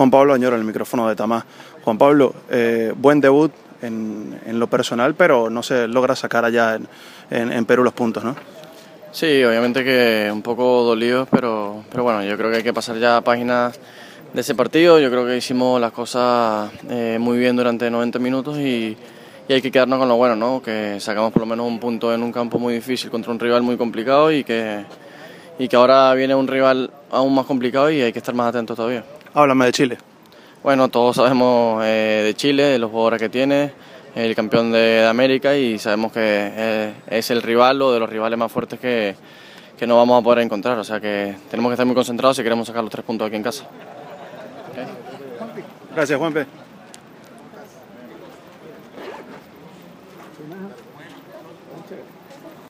Juan Pablo Añoro, el micrófono de Tamás. Juan Pablo, eh, buen debut en, lo personal, pero no se logra sacar allá en, Perú los puntos, ¿no? Sí, obviamente que un poco dolidos, pero, pero bueno, yo creo que hay que pasar ya páginas de ese partido. Yo creo que hicimos las cosas eh, muy bien durante 90 minutos y, hay que quedarnos con lo bueno, ¿no? Que sacamos por lo menos un punto en un campo muy difícil contra un rival muy complicado y que, y que ahora viene un rival aún más complicado y hay que estar más atentos todavía. Háblame de Chile. Bueno, todos sabemos eh, de Chile, de los jugadores que tiene, el campeón de, América y sabemos que eh, es el rival o de los rivales más fuertes que, que no vamos a poder encontrar. O sea que tenemos que estar muy concentrados si queremos sacar los tres puntos aquí en casa. Gracias, Juanpe. Gracias.